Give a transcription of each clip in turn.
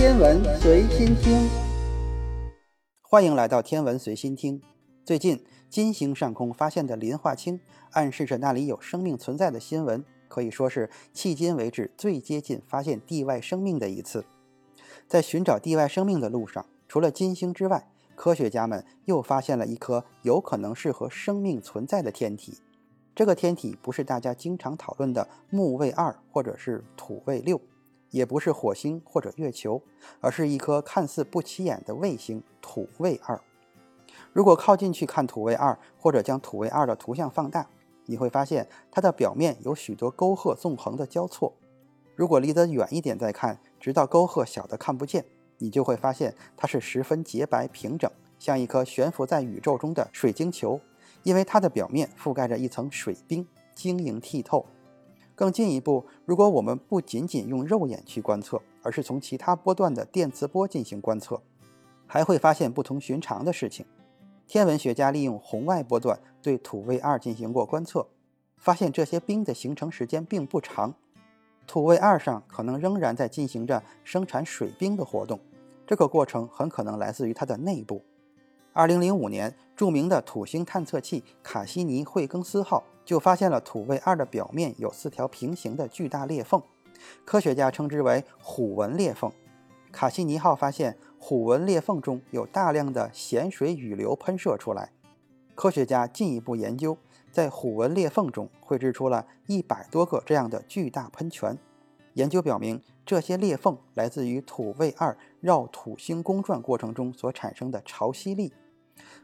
天文随心听，欢迎来到天文随心听。最近，金星上空发现的磷化氢，暗示着那里有生命存在的新闻，可以说是迄今为止最接近发现地外生命的一次。在寻找地外生命的路上，除了金星之外，科学家们又发现了一颗有可能适合生命存在的天体。这个天体不是大家经常讨论的木卫二或者是土卫六，也不是火星或者月球，而是一颗看似不起眼的卫星土卫二。如果靠近去看土卫二，或者将土卫二的图像放大，你会发现它的表面有许多沟壑纵横的交错。如果离得远一点再看，直到沟壑小的看不见，你就会发现它是十分洁白平整，像一颗悬浮在宇宙中的水晶球。因为它的表面覆盖着一层水冰，晶莹剔透。更进一步，如果我们不仅仅用肉眼去观测，而是从其他波段的电磁波进行观测，还会发现不同寻常的事情。天文学家利用红外波段对土卫二进行过观测，发现这些冰的形成时间并不长。土卫二上可能仍然在进行着生产水冰的活动，这个过程很可能来自于它的内部。二零零五年，著名的土星探测器卡西尼惠更斯号就发现了土卫二的表面有四条平行的巨大裂缝，科学家称之为虎纹裂缝。卡西尼号发现虎纹裂缝中有大量的咸水雨流喷射出来，科学家进一步研究，在虎纹裂缝中绘制出了一百多个这样的巨大喷泉。研究表明，这些裂缝来自于土卫二绕土星公转过程中所产生的潮汐力。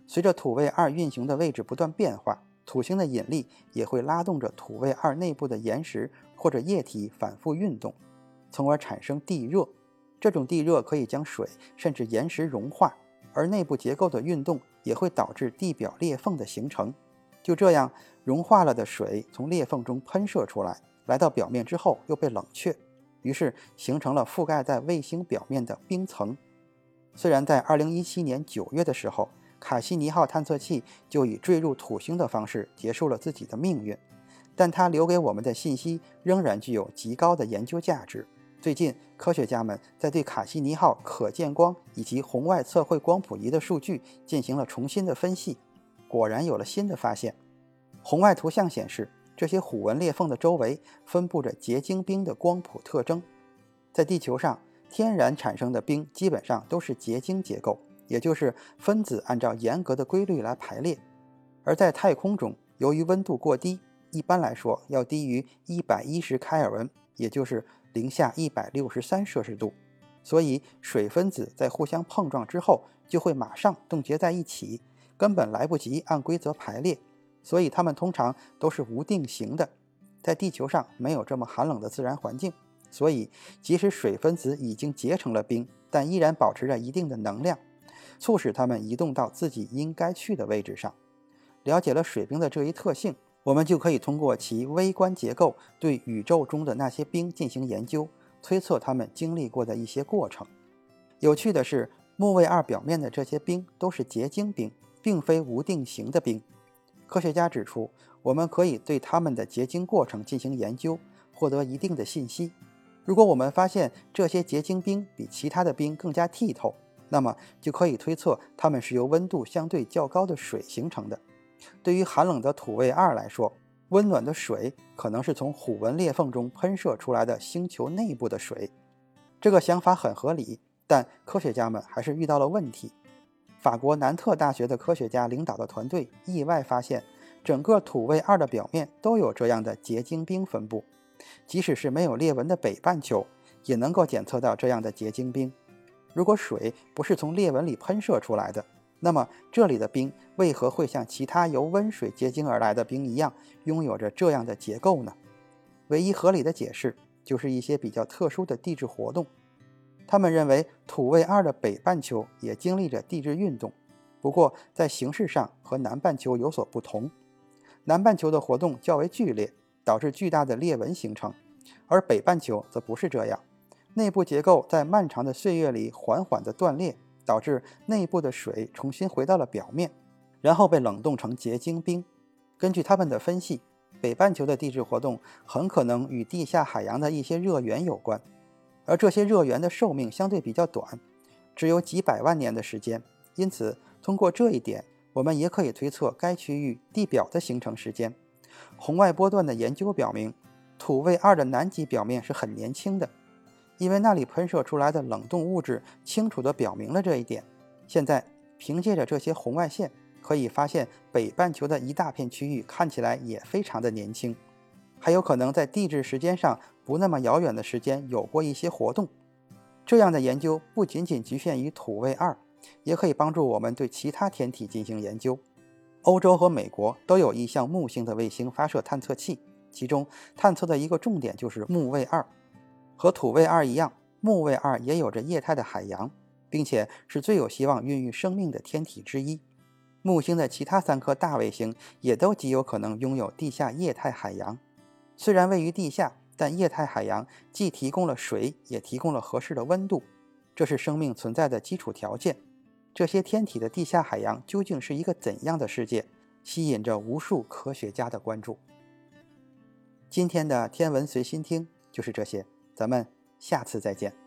随着土卫二运行的位置不断变化，土星的引力也会拉动着土卫二内部的岩石或者液体反复运动，从而产生地热。这种地热可以将水甚至岩石融化，而内部结构的运动也会导致地表裂缝的形成。就这样，融化了的水从裂缝中喷射出来，来到表面之后又被冷却，于是形成了覆盖在卫星表面的冰层。虽然在2017年9月的时候，卡西尼号探测器就以坠入土星的方式结束了自己的命运，但它留给我们的信息仍然具有极高的研究价值。最近，科学家们在对卡西尼号可见光以及红外测绘光谱仪的数据进行了重新的分析，果然有了新的发现。红外图像显示，这些虎纹裂缝的周围分布着结晶冰的光谱特征。在地球上，天然产生的冰基本上都是结晶结构。也就是分子按照严格的规律来排列，而在太空中，由于温度过低，一般来说要低于一百一十开尔文，也就是零下一百六十三摄氏度，所以水分子在互相碰撞之后就会马上冻结在一起，根本来不及按规则排列，所以它们通常都是无定型的。在地球上没有这么寒冷的自然环境，所以即使水分子已经结成了冰，但依然保持着一定的能量。促使它们移动到自己应该去的位置上。了解了水冰的这一特性，我们就可以通过其微观结构对宇宙中的那些冰进行研究，推测它们经历过的一些过程。有趣的是，木卫二表面的这些冰都是结晶冰，并非无定型的冰。科学家指出，我们可以对它们的结晶过程进行研究，获得一定的信息。如果我们发现这些结晶冰比其他的冰更加剔透，那么就可以推测它们是由温度相对较高的水形成的。对于寒冷的土卫二来说，温暖的水可能是从虎纹裂缝中喷射出来的星球内部的水。这个想法很合理，但科学家们还是遇到了问题。法国南特大学的科学家领导的团队意外发现，整个土卫二的表面都有这样的结晶冰分布，即使是没有裂纹的北半球，也能够检测到这样的结晶冰。如果水不是从裂纹里喷射出来的，那么这里的冰为何会像其他由温水结晶而来的冰一样，拥有着这样的结构呢？唯一合理的解释就是一些比较特殊的地质活动。他们认为土卫二的北半球也经历着地质运动，不过在形式上和南半球有所不同。南半球的活动较为剧烈，导致巨大的裂纹形成，而北半球则不是这样。内部结构在漫长的岁月里缓缓地断裂，导致内部的水重新回到了表面，然后被冷冻成结晶冰。根据他们的分析，北半球的地质活动很可能与地下海洋的一些热源有关。而这些热源的寿命相对比较短，只有几百万年的时间。因此，通过这一点，我们也可以推测该区域地表的形成时间。红外波段的研究表明，土卫二的南极表面是很年轻的，因为那里喷射出来的冷冻物质清楚地表明了这一点。现在，凭借着这些红外线，可以发现北半球的一大片区域看起来也非常的年轻，还有可能在地质时间上不那么遥远的时间有过一些活动。这样的研究不仅仅局限于土卫二，也可以帮助我们对其他天体进行研究。欧洲和美国都有意向木星的卫星发射探测器，其中探测的一个重点就是木卫二。和土卫二一样，木卫二也有着液态的海洋。并且是最有希望孕育生命的天体之一。木星的其他三颗大卫星也都极有可能拥有地下液态海洋。虽然位于地下，但液态海洋既提供了水，也提供了合适的温度，这是生命存在的基础条件。这些天体的地下海洋究竟是一个怎样的世界，吸引着无数科学家的关注。今天的天文随心听就是这些，咱们下次再见。